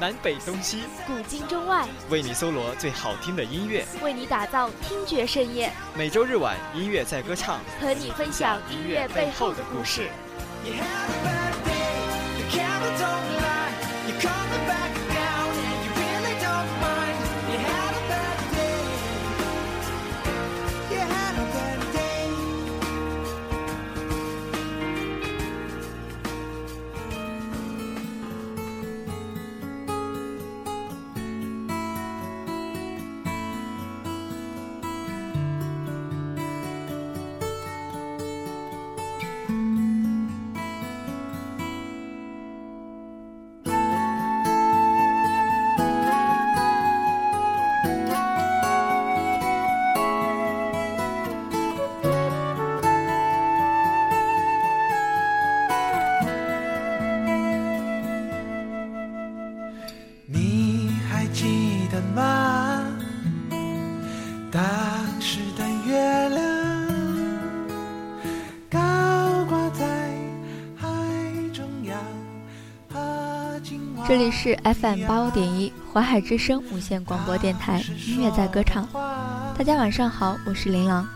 南北东西，古今中外，为你搜罗最好听的音乐，为你打造听觉盛宴。每周日晚，音乐在歌唱，和你分享音乐背后的故事。这里是 FM 八五点一淮海之声无线广播电台，音乐在歌唱。大家晚上好，我是琳琅。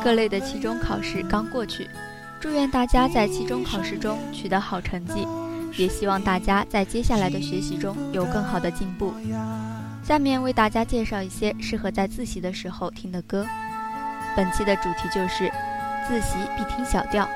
各类的期中考试刚过去，祝愿大家在期中考试中取得好成绩，也希望大家在接下来的学习中有更好的进步。下面为大家介绍一些适合在自习的时候听的歌。本期的主题就是自习必听小调。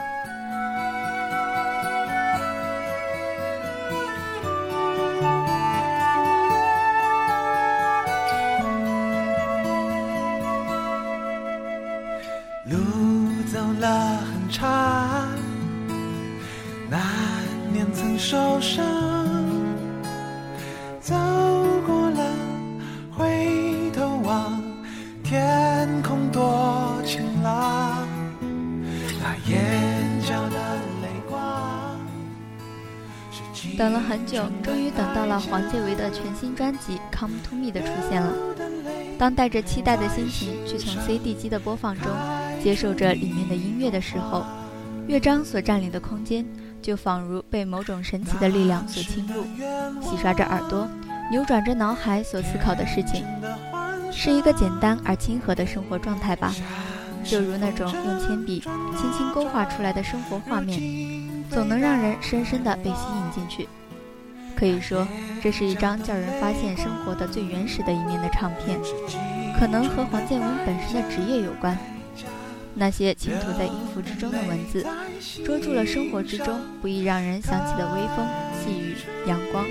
等了很久，终于等到了黄建为的全新专辑《Come to Me》的出现了。当带着期待的心情去从 CD 机的播放中接受着里面的音乐的时候，乐章所占领的空间。就仿如被某种神奇的力量所侵入，洗刷着耳朵，扭转着脑海所思考的事情，是一个简单而亲和的生活状态吧。就如那种用铅笔轻轻勾画出来的生活画面，总能让人深深的被吸引进去。可以说，这是一张叫人发现生活的最原始的一面的唱片，可能和黄建文本身的职业有关。那些倾吐在音符之中的文字，捉住了生活之中不易让人想起的微风、细雨、阳光，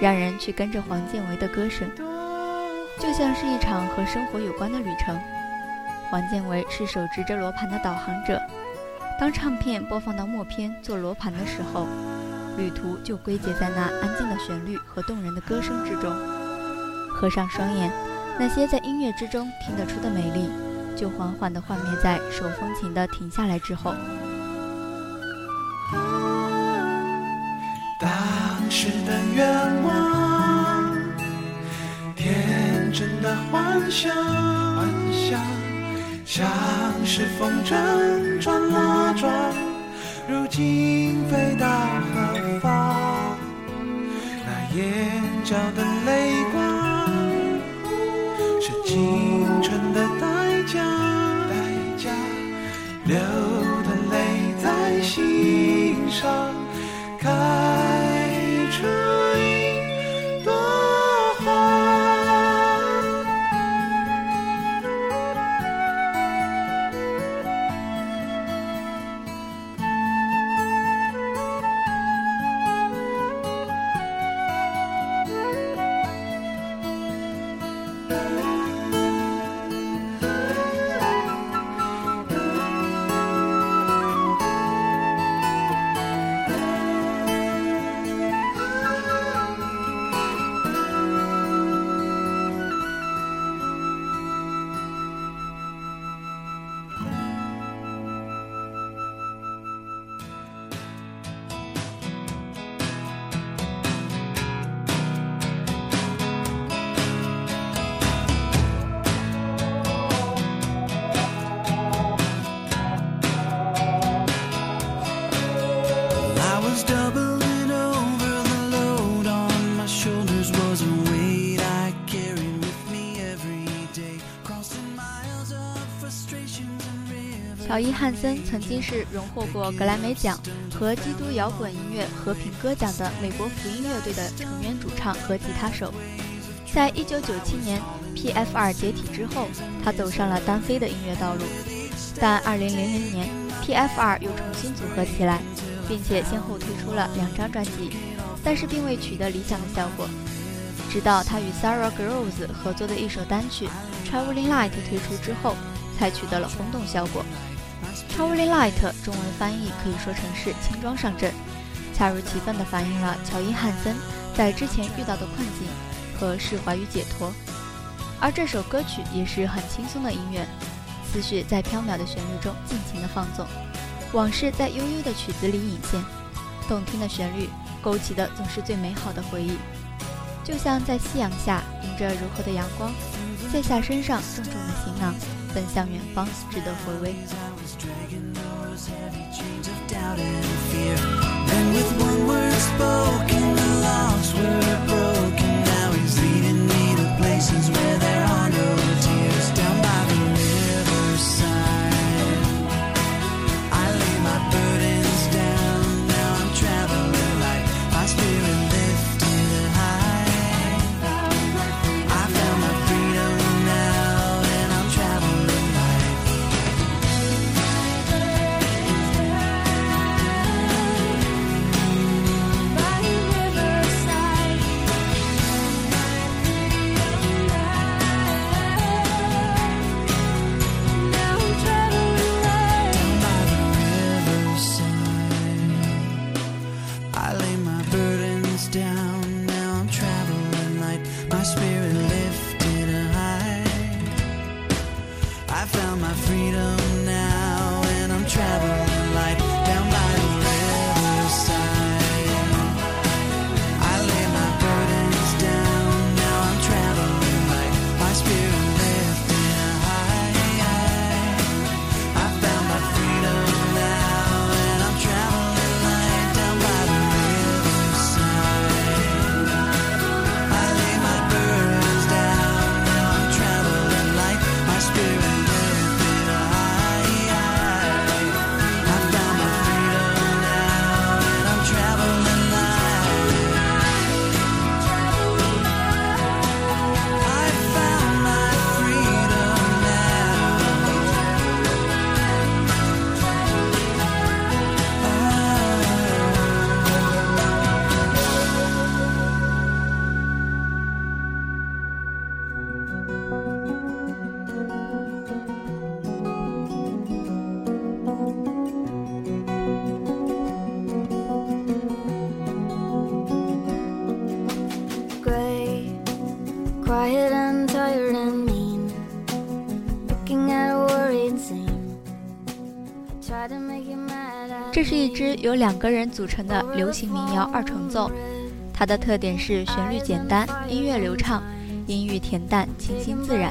让人去跟着黄建为的歌声，就像是一场和生活有关的旅程。黄建为是手执着罗盘的导航者，当唱片播放到末篇做罗盘的时候，旅途就归结在那安静的旋律和动人的歌声之中。合上双眼，那些在音乐之中听得出的美丽。就缓缓地幻灭在手风琴的停下来之后。当时的愿望，天真的幻想，幻想像是风筝转啊转，如今飞到何方？那眼角的泪光，是青春的代价。代价流乔伊·汉森曾经是荣获过格莱美奖和基督摇滚音乐和平歌奖的美国福音乐队的成员、主唱和吉他手。在一九九七年 P.F.R 解体之后，他走上了单飞的音乐道路。但二零零零年 P.F.R 又重新组合起来，并且先后推出了两张专辑，但是并未取得理想的效果。直到他与 Sarah Groves 合作的一首单曲《Traveling Light》推出之后，才取得了轰动效果。《Traveling Light》中文翻译可以说成是“轻装上阵”，恰如其分地反映了乔伊·汉森在之前遇到的困境和释怀与解脱。而这首歌曲也是很轻松的音乐，思绪在飘渺的旋律中尽情地放纵，往事在悠悠的曲子里隐现，动听的旋律勾起的总是最美好的回忆。就像在夕阳下迎着柔和的阳光，卸下身上重重的行囊，奔向远方，值得回味。由两个人组成的流行民谣二重奏，它的特点是旋律简单，音乐流畅，音域恬淡，清新自然，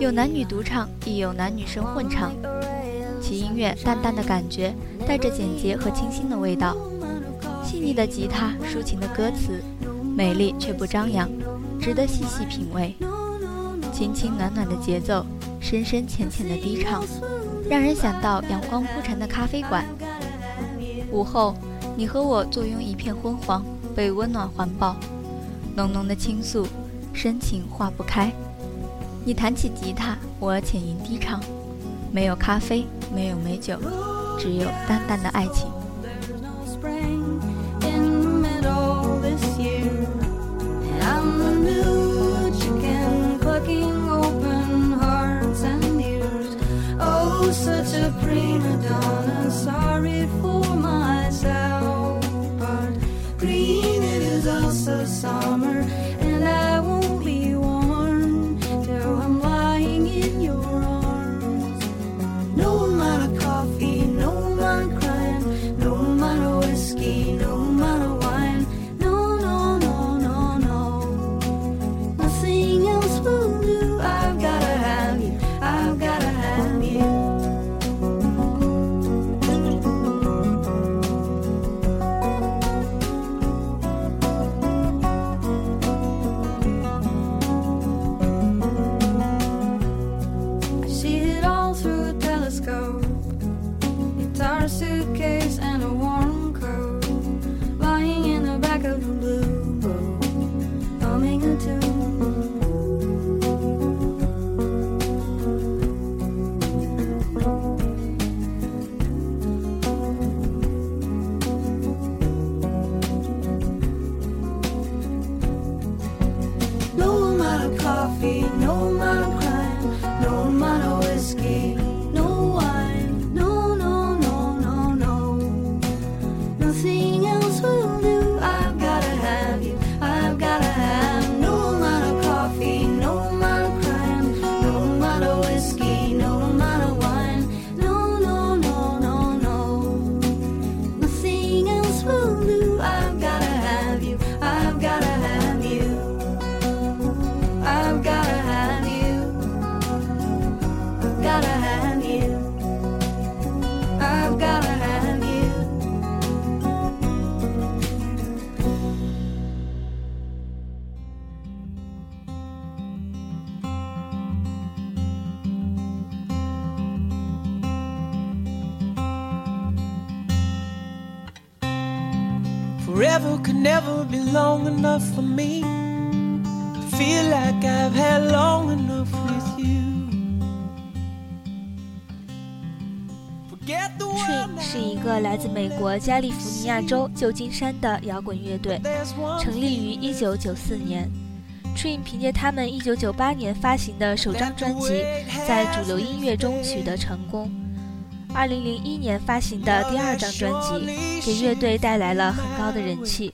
有男女独唱，亦有男女生混唱。其音乐淡淡的感觉，带着简洁和清新的味道，细腻的吉他，抒情的歌词，美丽却不张扬，值得细细品味。轻轻暖暖的节奏，深深浅浅的低唱，让人想到阳光铺陈的咖啡馆。午后，你和我坐拥一片昏黄，被温暖环抱，浓浓的倾诉，深情化不开。你弹起吉他，我浅吟低唱，没有咖啡，没有美酒，只有淡淡的爱情。Such a long enough for me. Feel like I've had long enough with you. For You 是一个来自美国加利福尼亚州旧金山的摇滚乐队，成立于一九九四年。Train 凭借他们1998年发行的首张专辑，在主流音乐中取得成功。2001年发行的第二张专辑，给乐队带来了很高的人气，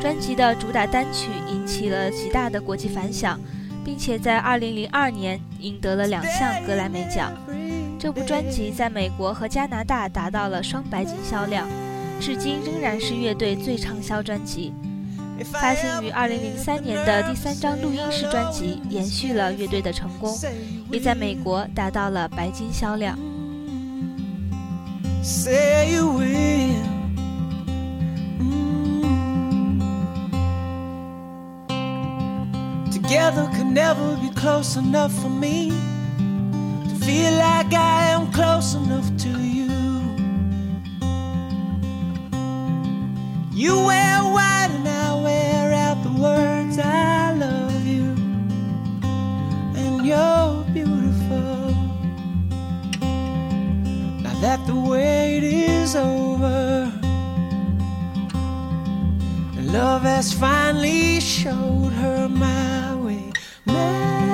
专辑的主打单曲引起了极大的国际反响，并且在2002年赢得了两项格莱美奖。这部专辑在美国和加拿大达到了双白金销量，至今仍然是乐队最畅销专辑。发行于2003年的第三张录音室专辑延续了乐队的成功，也在美国达到了白金销量。Say you will. Together could never be close enough for me to feel like I am close enough to you. You wear white and I wear out the words I love you, and you're beautiful. Now that the wait is over, and love has finally showed her my let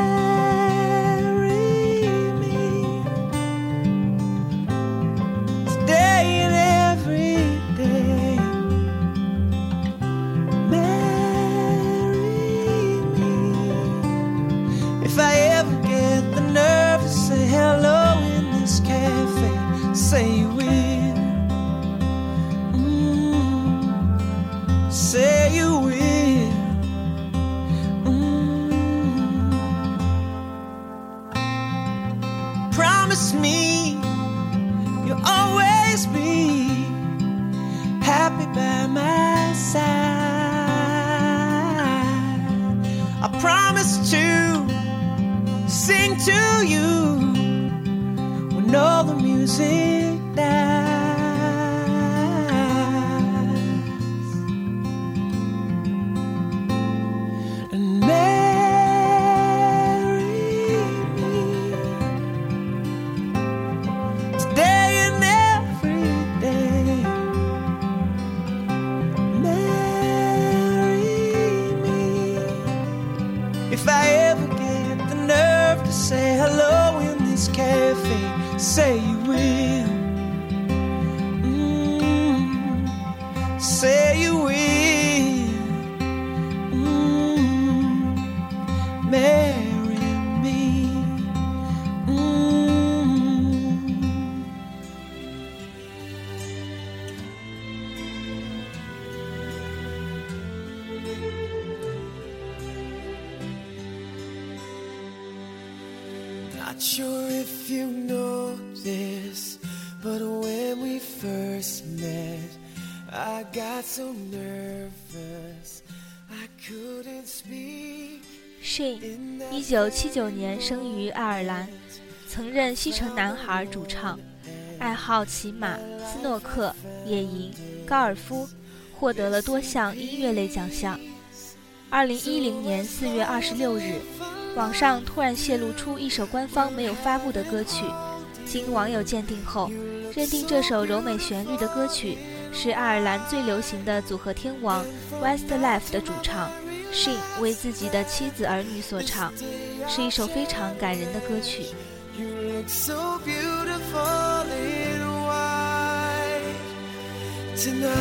always be happy by my side. I promise to sing to you when all the music I got so nervous I couldn't speak. Shane，一九七九年生于爱尔兰，曾任西城男孩主唱，爱好骑马、斯诺克、野营、高尔夫，获得了多项音乐类奖项。二零一零年四月二十六日，网上突然泄露出一首官方没有发布的歌曲，经网友鉴定后，认定这首柔美旋律的歌曲是爱尔兰最流行的组合天王 Westlife 的主唱 Shane 为自己的妻子儿女所唱。是一首非常感人的歌曲。You look so beautiful in white tonight.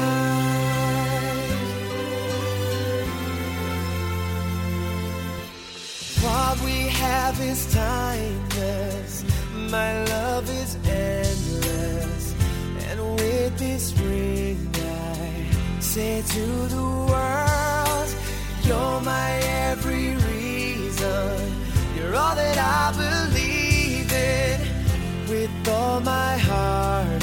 What we have is timeless. My love is endless. This ring, I say to the world, You're my every reason. You're all that I believe in. With all my heart,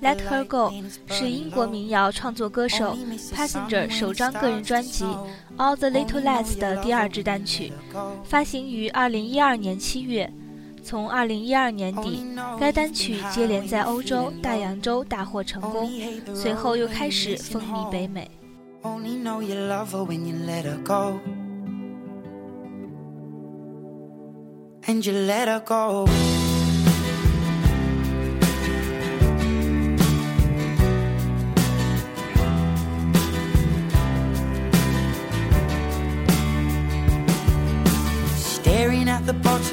Let Her Go 是英国民谣创作歌手 Passenger 首张个人专辑《All the Little Lights》的第二支单曲，发行于2012年7月。从2012年底，该单曲接连在欧洲、大洋洲大获成功，随后又开始风靡北美。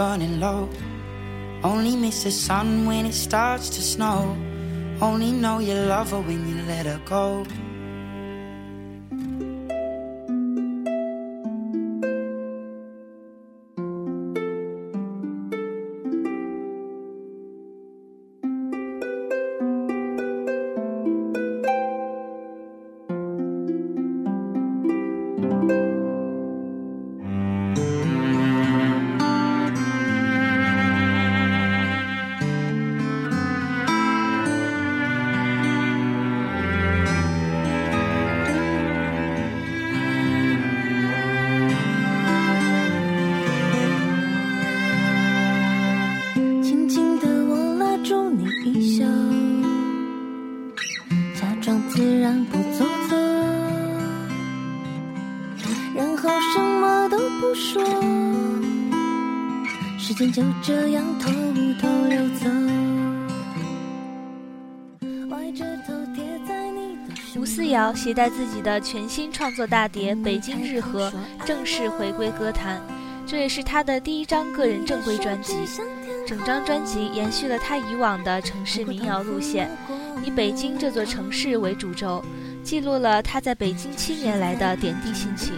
Burning low. Only miss the sun when it starts to snow. Only know you love her when you let her go. 这样偷偷溜走。歪着头贴在你的胸吴思瑶携带自己的全新创作大碟《北京日和》正式回归歌坛，这也是她的第一张个人正规专辑。整张专辑延续了她以往的城市民谣路线，以北京这座城市为主轴，记录了她在北京七年来的点滴心情。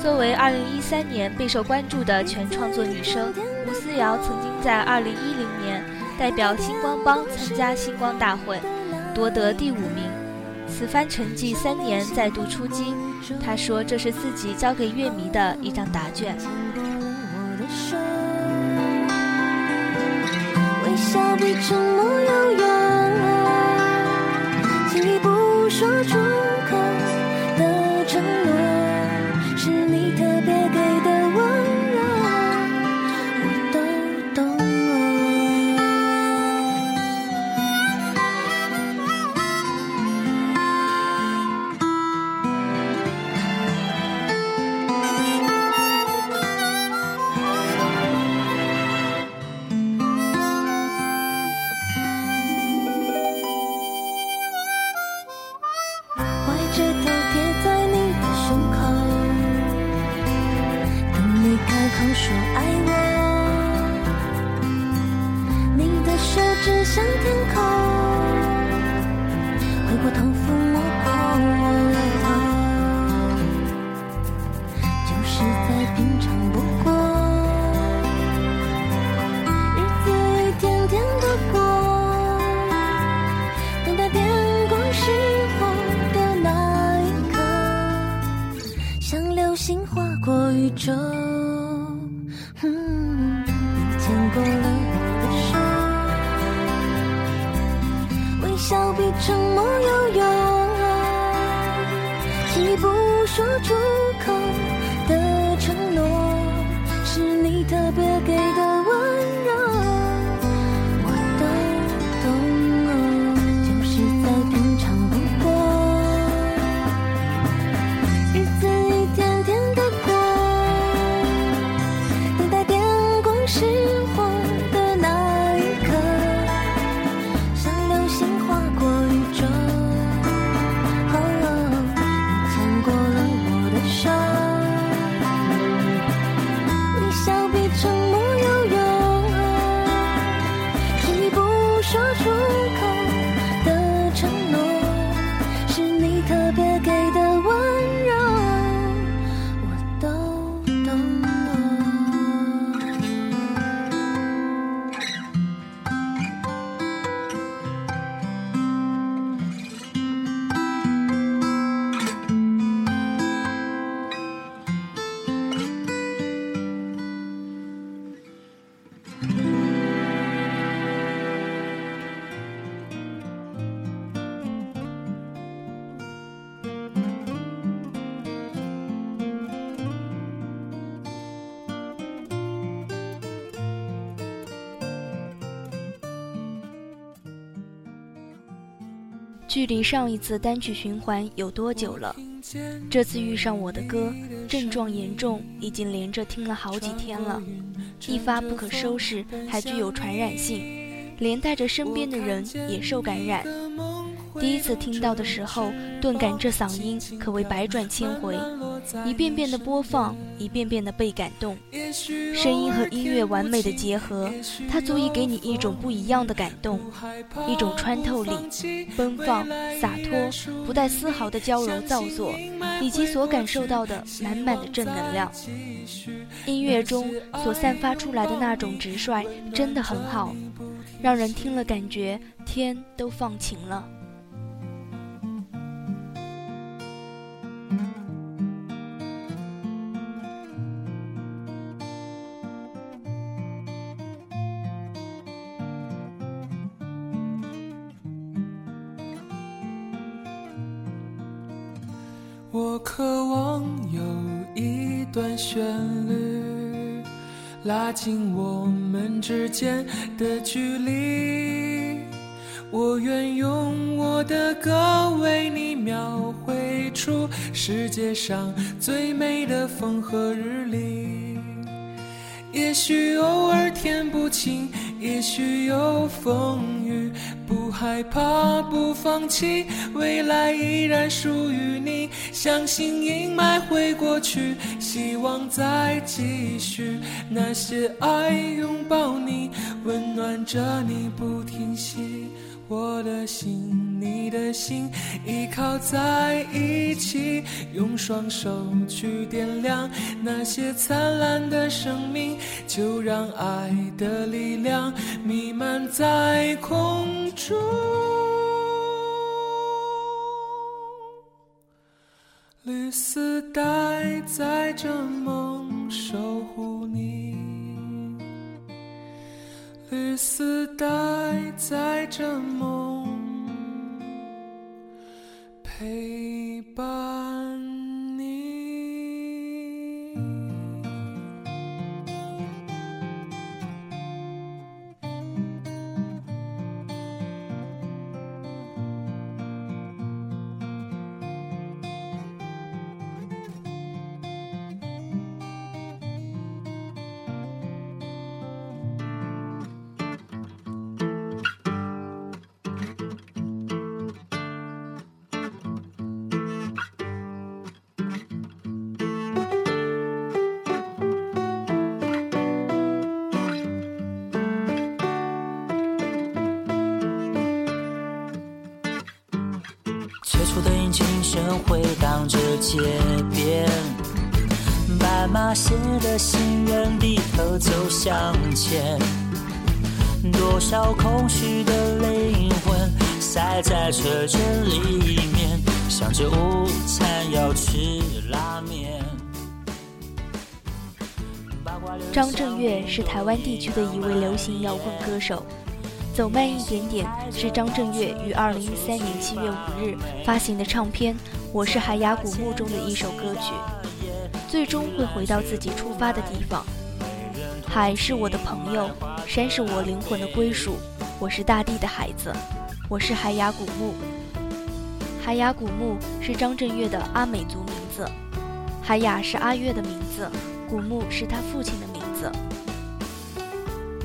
作为2013年备受关注的全创作女声，吴思瑶曾经在2010年代表星光帮参加星光大会，夺得第五名。此番成绩三年再度出击，她说这是自己交给乐迷的一张答卷。微笑比沉默了我的手微笑比沉默有用。你不说出口的承诺，是你特别给的距离上一次单曲循环有多久了？这次遇上我的歌，症状严重，已经连着听了好几天了，一发不可收拾，还具有传染性，连带着身边的人也受感染。第一次听到的时候，顿感这嗓音可谓百转千回，一遍遍的播放，一遍遍的被感动。声音和音乐完美的结合，它足以给你一种不一样的感动，一种穿透力、奔放、洒脱，不带丝毫的娇柔造作，以及所感受到的满满的正能量。音乐中所散发出来的那种直率，真的很好，让人听了感觉天都放晴了。我渴望有一段旋律，拉近我们之间的距离。我愿用我的歌为你描绘出世界上最美的风和日丽。也许偶尔天不晴，也许有风，不害怕，不放弃，未来依然属于你。相信阴霾会过去，希望再继续。那些爱拥抱你，温暖着你不停息。我的心，你的心，依靠在一起，用双手去点亮那些灿烂的生命，就让爱的力量弥漫在空中。绿丝带载着梦，守护你。绿丝带载着梦，Hey, bye. 街边，斑马线的行人低头走向前，多少空虚的灵魂塞在车阵里面，想着午餐要吃拉面。张震岳是台湾地区的一位流行摇滚歌手。走慢一点点是张震岳于二零一三年七月五日发行的唱片《我是海牙古墓》中的一首歌曲。最终会回到自己出发的地方。海是我的朋友，山是我灵魂的归属。我是大地的孩子，我是海牙古墓。海牙古墓是张震岳的阿美族名字，海雅是阿岳的名字，古墓是他父亲的名字。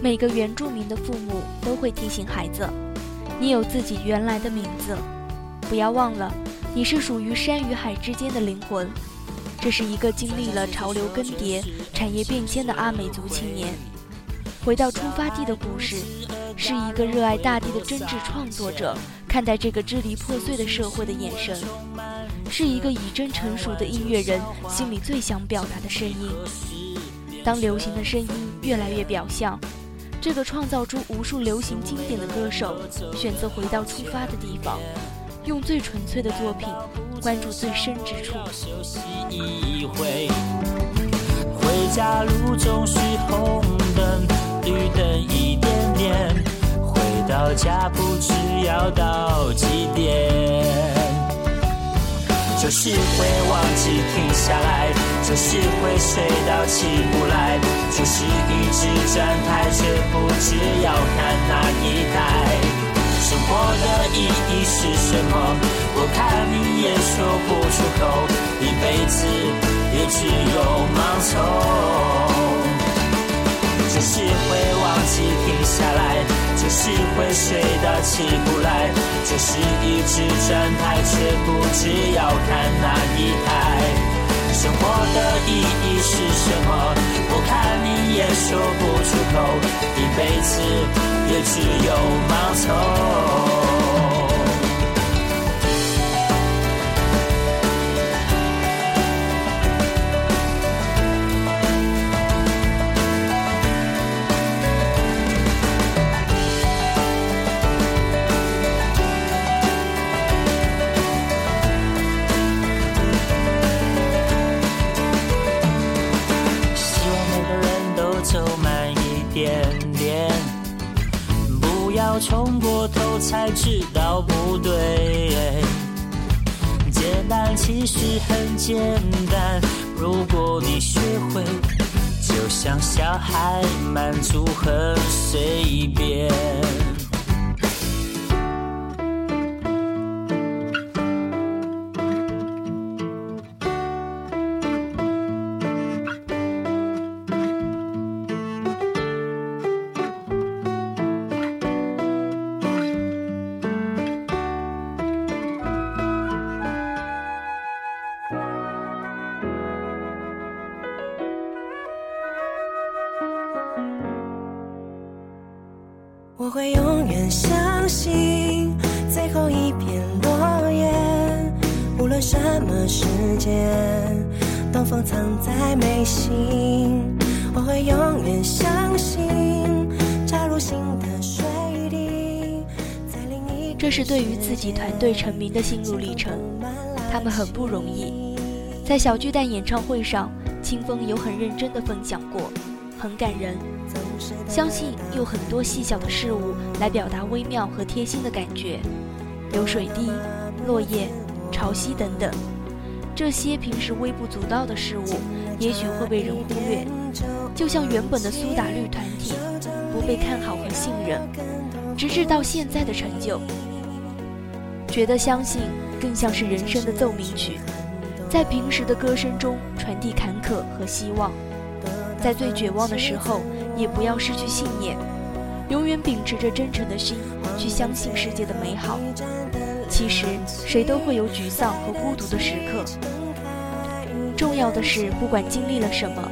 每个原住民的父母都会提醒孩子：“你有自己原来的名字，不要忘了，你是属于山与海之间的灵魂。”这是一个经历了潮流更迭、产业变迁的阿美族青年，回到出发地的故事，是一个热爱大地的真挚创作者看待这个支离破碎的社会的眼神，是一个已臻成熟的音乐人心里最想表达的声音。当流行的声音越来越表象。这个创造出无数流行经典的歌手，选择回到出发的地方，用最纯粹的作品，关注最深之处。休息一回，回家路总是红灯绿灯一点点，回到家不知要到几点。就是会忘记停下来，就是会睡到起不来，就是一直站台却不知要看哪一台，生活的意义是什么？我看你也说不出口，一辈子也只有盲从。就是会忘记停下来，就是会睡到起不来，就是一直转台却不知要看哪一台。生活的意义是什么？我看你也说不出口，一辈子也只有盲从。才知道不对。简单其实很简单，如果你学会，就像小孩满足很随便。自己团队成名的心路历程，他们很不容易。在小巨蛋演唱会上，清风有很认真的分享过，很感人。相信用很多细小的事物来表达微妙和贴心的感觉，流水滴、落叶、潮汐等等，这些平时微不足道的事物，也许会被人忽略。就像原本的苏打绿团体不被看好和信任，直至到现在的成就。觉得相信更像是人生的奏鸣曲，在平时的歌声中传递坎坷和希望，在最绝望的时候。也不要失去信念，永远秉持着真诚的心去相信世界的美好。其实谁都会有沮丧和孤独的时刻，重要的是不管经历了什么，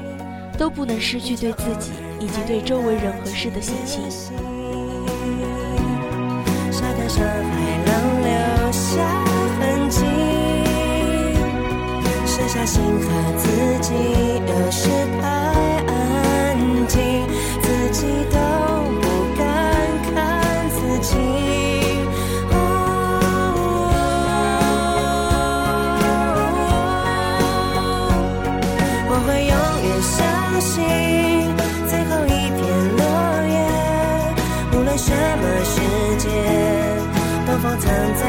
都不能失去对自己以及对周围人和事的信心。下痕迹，剩下心和自己，有时太安静，自己都不敢看自己。我会永远相信最后一片落叶，无论什么时间，东风藏在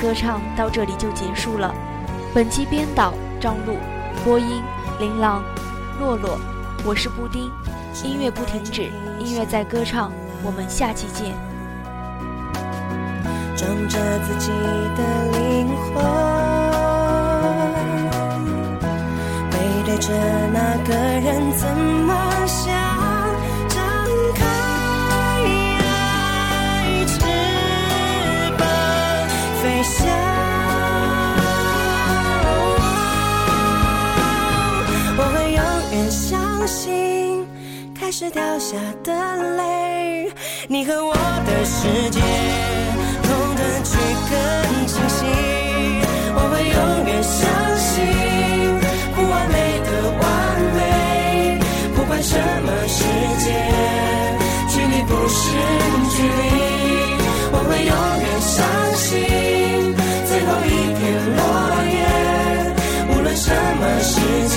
歌唱到这里就结束了。本期编导张璐，播音琳琅、洛洛，我是布丁。音乐不停止，音乐在歌唱，我们下期见。装着自己的灵魂，背对着那个人怎心，开始掉下的泪，你和我的世界，痛的去更清晰。我会永远相信，不完美的完美，不管什么世界，距离不是距离。我会永远相信，最后一片落叶，无论什么世界，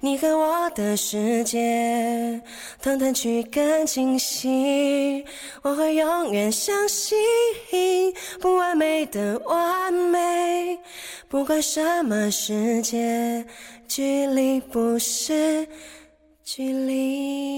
你和我的世界，腾腾去更清晰。我会永远相信，不完美的完美，不管什么世界，距离不是距离。